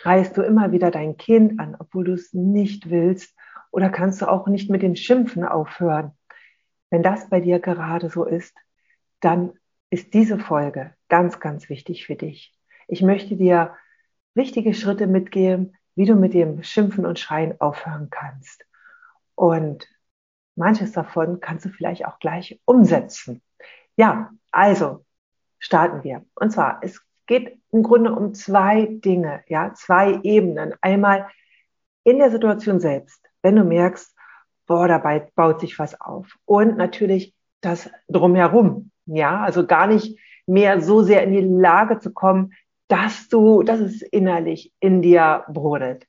Schreist du immer wieder dein Kind an, obwohl du es nicht willst? Oder kannst du auch nicht mit dem Schimpfen aufhören? Wenn das bei dir gerade so ist, dann ist diese Folge ganz, ganz wichtig für dich. Ich möchte dir wichtige Schritte mitgeben, wie du mit dem Schimpfen und Schreien aufhören kannst. Und manches davon kannst du vielleicht auch gleich umsetzen. Ja, also starten wir. Und zwar, es geht im Grunde um zwei Dinge, ja, zwei Ebenen. Einmal in der Situation selbst, wenn du merkst, boah, dabei baut sich was auf. Und natürlich das drumherum, ja, also gar nicht mehr so sehr in die Lage zu kommen, dass du, dass es innerlich in dir brodelt.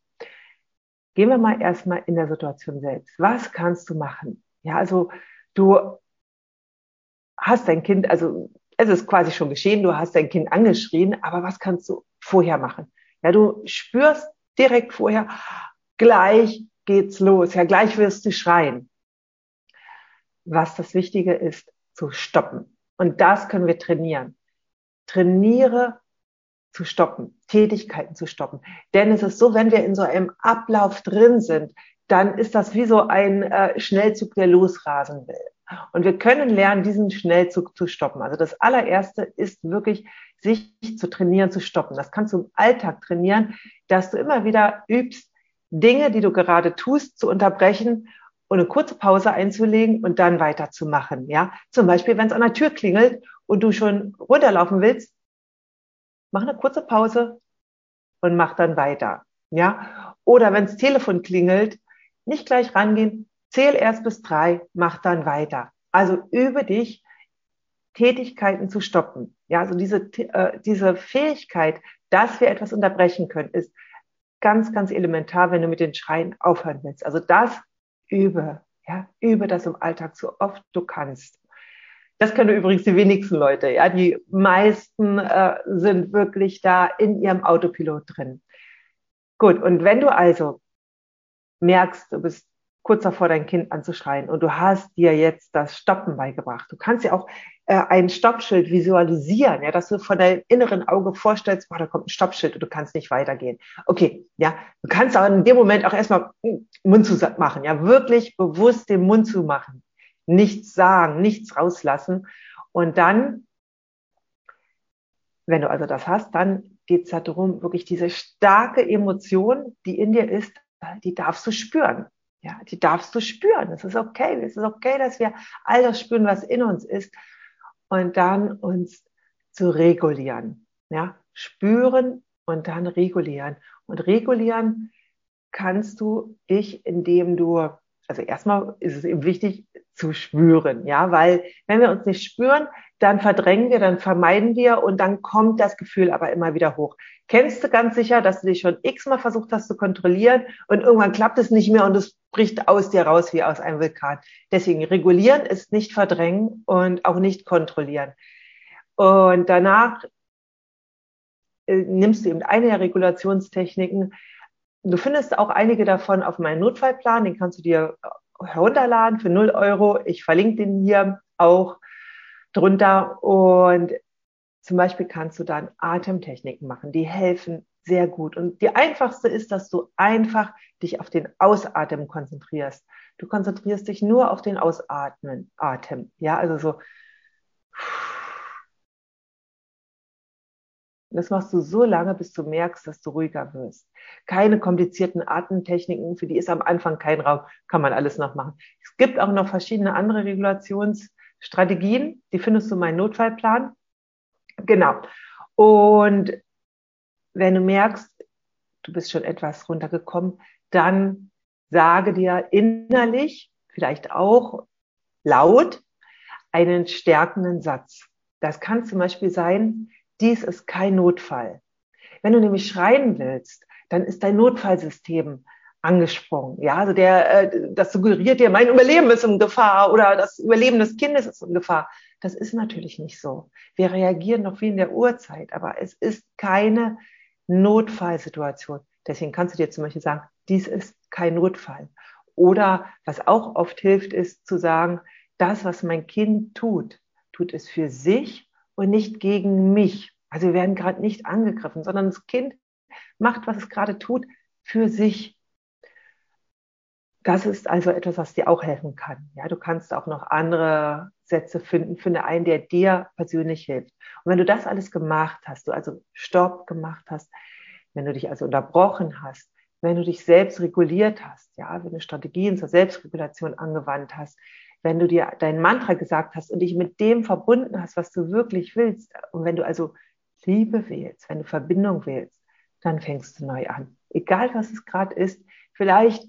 Gehen wir mal erstmal in der Situation selbst. Was kannst du machen? Ja, also du hast dein Kind, also es ist quasi schon geschehen, du hast dein Kind angeschrien, aber was kannst du vorher machen? Ja, du spürst direkt vorher, gleich geht's los, ja, gleich wirst du schreien. Was das Wichtige ist, zu stoppen. Und das können wir trainieren. Trainiere zu stoppen, Tätigkeiten zu stoppen. Denn es ist so, wenn wir in so einem Ablauf drin sind, dann ist das wie so ein äh, Schnellzug, der losrasen will. Und wir können lernen, diesen Schnellzug zu stoppen. Also das allererste ist wirklich, sich zu trainieren, zu stoppen. Das kannst du im Alltag trainieren, dass du immer wieder übst, Dinge, die du gerade tust, zu unterbrechen und eine kurze Pause einzulegen und dann weiterzumachen. Ja, zum Beispiel, wenn es an der Tür klingelt und du schon runterlaufen willst, mach eine kurze Pause und mach dann weiter. Ja, oder wenn das Telefon klingelt, nicht gleich rangehen, zähl erst bis drei, mach dann weiter. Also übe dich, Tätigkeiten zu stoppen. Ja, also diese, äh, diese Fähigkeit, dass wir etwas unterbrechen können, ist ganz, ganz elementar, wenn du mit den Schreien aufhören willst. Also das übe, ja, übe das im Alltag so oft du kannst. Das können übrigens die wenigsten Leute. Ja, die meisten äh, sind wirklich da in ihrem Autopilot drin. Gut, und wenn du also merkst, du bist kurz davor, dein Kind anzuschreien und du hast dir jetzt das Stoppen beigebracht. Du kannst ja auch äh, ein Stoppschild visualisieren, ja, dass du von deinem inneren Auge vorstellst, boah, da kommt ein Stoppschild und du kannst nicht weitergehen. Okay, ja, du kannst aber in dem Moment auch erstmal Mund zu machen, ja, wirklich bewusst den Mund zu machen nichts sagen, nichts rauslassen. Und dann, wenn du also das hast, dann geht es darum, wirklich diese starke Emotion, die in dir ist, die darfst du spüren. Ja, die darfst du spüren. Es ist okay. Es ist okay, dass wir all das spüren, was in uns ist. Und dann uns zu regulieren. Ja, spüren und dann regulieren. Und regulieren kannst du dich, indem du, also erstmal ist es eben wichtig, zu spüren, ja, weil wenn wir uns nicht spüren, dann verdrängen wir, dann vermeiden wir und dann kommt das Gefühl aber immer wieder hoch. Kennst du ganz sicher, dass du dich schon x-mal versucht hast zu kontrollieren und irgendwann klappt es nicht mehr und es bricht aus dir raus wie aus einem Vulkan. Deswegen regulieren ist nicht verdrängen und auch nicht kontrollieren. Und danach äh, nimmst du eben eine der Regulationstechniken. Du findest auch einige davon auf meinem Notfallplan, den kannst du dir herunterladen für 0 Euro. Ich verlinke den hier auch drunter. Und zum Beispiel kannst du dann Atemtechniken machen, die helfen sehr gut. Und die einfachste ist, dass du einfach dich auf den Ausatmen konzentrierst. Du konzentrierst dich nur auf den Ausatmen, Atem. Ja, also so das machst du so lange, bis du merkst, dass du ruhiger wirst. Keine komplizierten Atemtechniken, für die ist am Anfang kein Raum, kann man alles noch machen. Es gibt auch noch verschiedene andere Regulationsstrategien, die findest du in meinem Notfallplan. Genau. Und wenn du merkst, du bist schon etwas runtergekommen, dann sage dir innerlich, vielleicht auch laut, einen stärkenden Satz. Das kann zum Beispiel sein, dies ist kein Notfall. Wenn du nämlich schreien willst, dann ist dein Notfallsystem angesprungen. Ja, also der, äh, das suggeriert dir, mein Überleben ist in Gefahr oder das Überleben des Kindes ist in Gefahr. Das ist natürlich nicht so. Wir reagieren noch wie in der Urzeit, aber es ist keine Notfallsituation. Deswegen kannst du dir zum Beispiel sagen, dies ist kein Notfall. Oder was auch oft hilft, ist zu sagen, das, was mein Kind tut, tut es für sich und nicht gegen mich. Also wir werden gerade nicht angegriffen, sondern das Kind macht, was es gerade tut, für sich. Das ist also etwas, was dir auch helfen kann. Ja, du kannst auch noch andere Sätze finden. Finde einen, der dir persönlich hilft. Und wenn du das alles gemacht hast, du also Stopp gemacht hast, wenn du dich also unterbrochen hast, wenn du dich selbst reguliert hast, ja, wenn du Strategien zur Selbstregulation angewandt hast, wenn du dir dein Mantra gesagt hast und dich mit dem verbunden hast, was du wirklich willst, und wenn du also Liebe wählst, wenn du Verbindung wählst, dann fängst du neu an. Egal was es gerade ist, vielleicht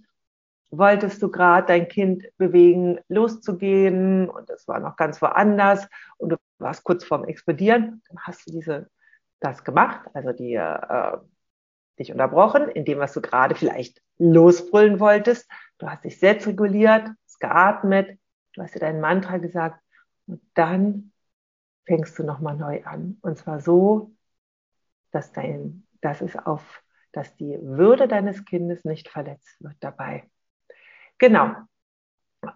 wolltest du gerade dein Kind bewegen, loszugehen und es war noch ganz woanders und du warst kurz vorm Explodieren, dann hast du diese das gemacht, also die äh, dich unterbrochen in dem, was du gerade vielleicht losbrüllen wolltest. Du hast dich selbst reguliert, hast geatmet, du hast dir dein Mantra gesagt und dann fängst du nochmal neu an. Und zwar so, dass dein, dass es auf, dass die Würde deines Kindes nicht verletzt wird dabei. Genau.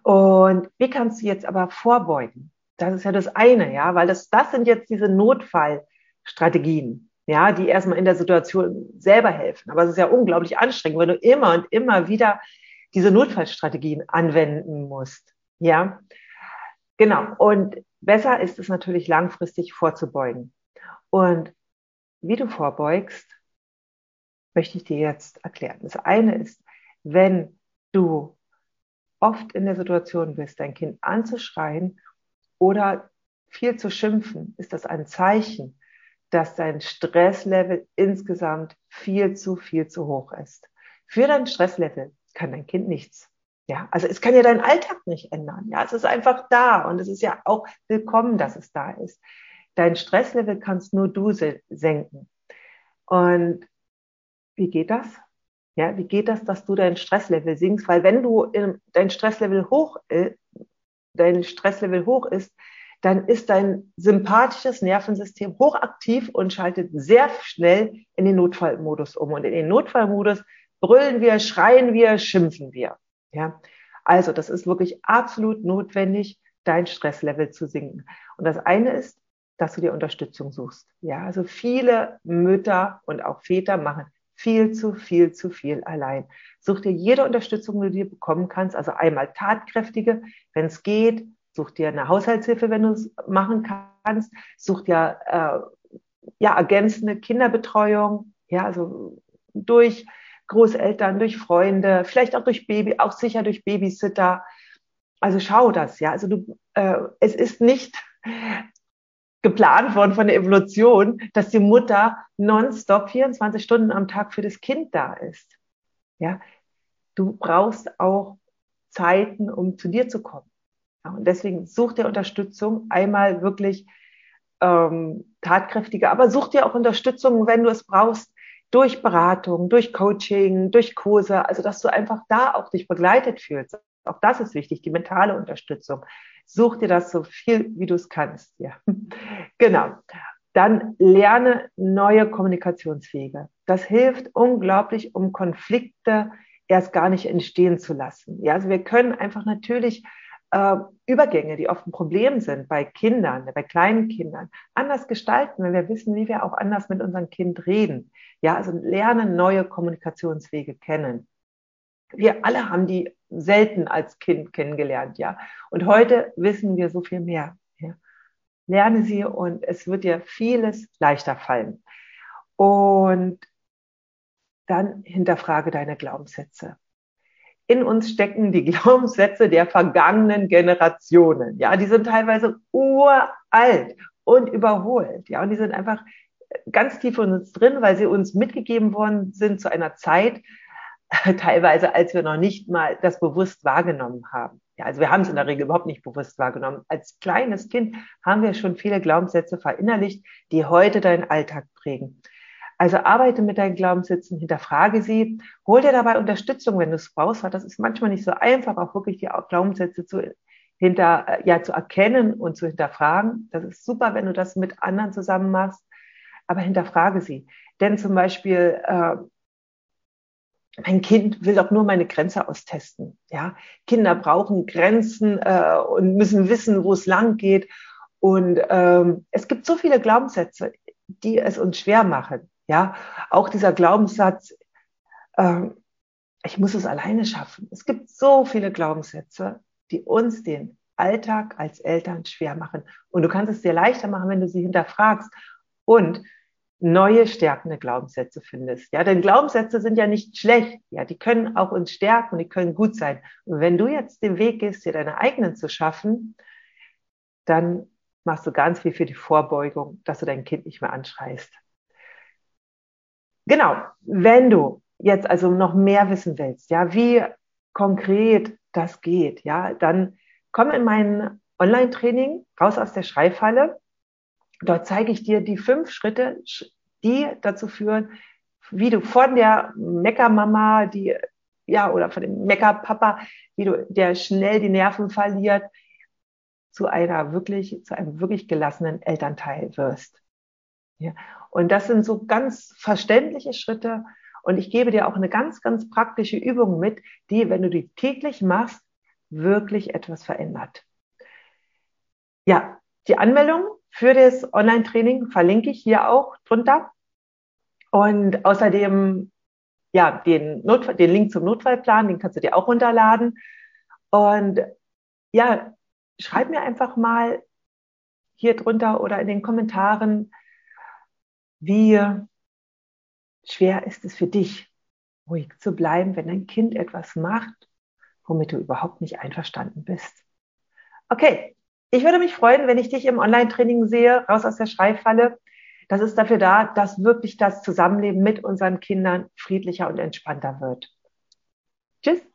Und wie kannst du jetzt aber vorbeugen? Das ist ja das eine, ja, weil das, das sind jetzt diese Notfallstrategien ja, die erstmal in der Situation selber helfen. Aber es ist ja unglaublich anstrengend, wenn du immer und immer wieder diese Notfallstrategien anwenden musst. Ja, genau. Und besser ist es natürlich langfristig vorzubeugen. Und wie du vorbeugst, möchte ich dir jetzt erklären. Das eine ist, wenn du oft in der Situation bist, dein Kind anzuschreien oder viel zu schimpfen, ist das ein Zeichen, dass dein Stresslevel insgesamt viel zu, viel zu hoch ist. Für dein Stresslevel kann dein Kind nichts. Ja, also es kann ja deinen Alltag nicht ändern. Ja, es ist einfach da und es ist ja auch willkommen, dass es da ist. Dein Stresslevel kannst nur du senken. Und wie geht das? Ja, wie geht das, dass du dein Stresslevel sinkst? Weil wenn du dein Stresslevel hoch, äh, dein Stresslevel hoch ist, dann ist dein sympathisches Nervensystem hochaktiv und schaltet sehr schnell in den Notfallmodus um. Und in den Notfallmodus brüllen wir, schreien wir, schimpfen wir. Ja, also das ist wirklich absolut notwendig, dein Stresslevel zu sinken. Und das eine ist, dass du dir Unterstützung suchst. Ja, also viele Mütter und auch Väter machen viel zu viel zu viel allein. Such dir jede Unterstützung, die du dir bekommen kannst. Also einmal tatkräftige, wenn es geht, Such dir eine Haushaltshilfe, wenn du es machen kannst. Such dir äh, ja ergänzende Kinderbetreuung, ja, also durch Großeltern, durch Freunde, vielleicht auch durch Baby, auch sicher durch Babysitter. Also schau das, ja. Also du, äh, es ist nicht geplant worden von der Evolution, dass die Mutter nonstop 24 Stunden am Tag für das Kind da ist. Ja, du brauchst auch Zeiten, um zu dir zu kommen. Und deswegen such dir Unterstützung, einmal wirklich ähm, tatkräftige, aber such dir auch Unterstützung, wenn du es brauchst, durch Beratung, durch Coaching, durch Kurse, also dass du einfach da auch dich begleitet fühlst. Auch das ist wichtig, die mentale Unterstützung. Such dir das so viel, wie du es kannst. Ja. genau. Dann lerne neue Kommunikationswege. Das hilft unglaublich, um Konflikte erst gar nicht entstehen zu lassen. Ja, also wir können einfach natürlich äh, Übergänge, die oft ein Problem sind bei Kindern, bei kleinen Kindern, anders gestalten, wenn wir wissen, wie wir auch anders mit unserem Kind reden. Ja, also lernen neue Kommunikationswege kennen. Wir alle haben die selten als Kind kennengelernt, ja. Und heute wissen wir so viel mehr. Ja? Lerne sie und es wird dir vieles leichter fallen. Und dann hinterfrage deine Glaubenssätze in uns stecken die Glaubenssätze der vergangenen Generationen. Ja, die sind teilweise uralt und überholt. Ja, und die sind einfach ganz tief in uns drin, weil sie uns mitgegeben worden sind zu einer Zeit, teilweise als wir noch nicht mal das bewusst wahrgenommen haben. Ja, also wir haben es in der Regel überhaupt nicht bewusst wahrgenommen. Als kleines Kind haben wir schon viele Glaubenssätze verinnerlicht, die heute deinen Alltag prägen. Also arbeite mit deinen Glaubenssätzen, hinterfrage sie, hol dir dabei Unterstützung, wenn du es brauchst, weil das ist manchmal nicht so einfach, auch wirklich die Glaubenssätze zu, hinter, äh, ja, zu erkennen und zu hinterfragen. Das ist super, wenn du das mit anderen zusammen machst, aber hinterfrage sie. Denn zum Beispiel, äh, mein Kind will doch nur meine Grenze austesten. Ja, Kinder brauchen Grenzen äh, und müssen wissen, wo es lang geht. Und ähm, es gibt so viele Glaubenssätze, die es uns schwer machen Ja, auch dieser Glaubenssatz, äh, ich muss es alleine schaffen. Es gibt so viele Glaubenssätze, die uns den Alltag als Eltern schwer machen. Und du kannst es dir leichter machen, wenn du sie hinterfragst und neue stärkende Glaubenssätze findest. Ja, denn Glaubenssätze sind ja nicht schlecht. Ja, die können auch uns stärken, die können gut sein. Und wenn du jetzt den Weg gehst, dir deine eigenen zu schaffen, dann machst du ganz viel für die Vorbeugung, dass du dein Kind nicht mehr anschreist. Genau. Wenn du jetzt also noch mehr wissen willst, ja, wie konkret das geht, ja, dann komm in mein Online-Training raus aus der Schreibfalle. Dort zeige ich dir die fünf Schritte, die dazu führen, wie du von der Meckermama, die ja oder von dem Meckerpapa, wie du der schnell die Nerven verliert, zu einer wirklich zu einem wirklich gelassenen Elternteil wirst. Ja. Und das sind so ganz verständliche Schritte. Und ich gebe dir auch eine ganz, ganz praktische Übung mit, die, wenn du die täglich machst, wirklich etwas verändert. Ja, die Anmeldung für das Online-Training verlinke ich hier auch drunter. Und außerdem, ja, den, Notfall, den Link zum Notfallplan, den kannst du dir auch runterladen. Und ja, schreib mir einfach mal hier drunter oder in den Kommentaren, wie schwer ist es für dich, ruhig zu bleiben, wenn dein Kind etwas macht, womit du überhaupt nicht einverstanden bist. Okay, ich würde mich freuen, wenn ich dich im Online-Training sehe, raus aus der Schreifalle. Das ist dafür da, dass wirklich das Zusammenleben mit unseren Kindern friedlicher und entspannter wird. Tschüss.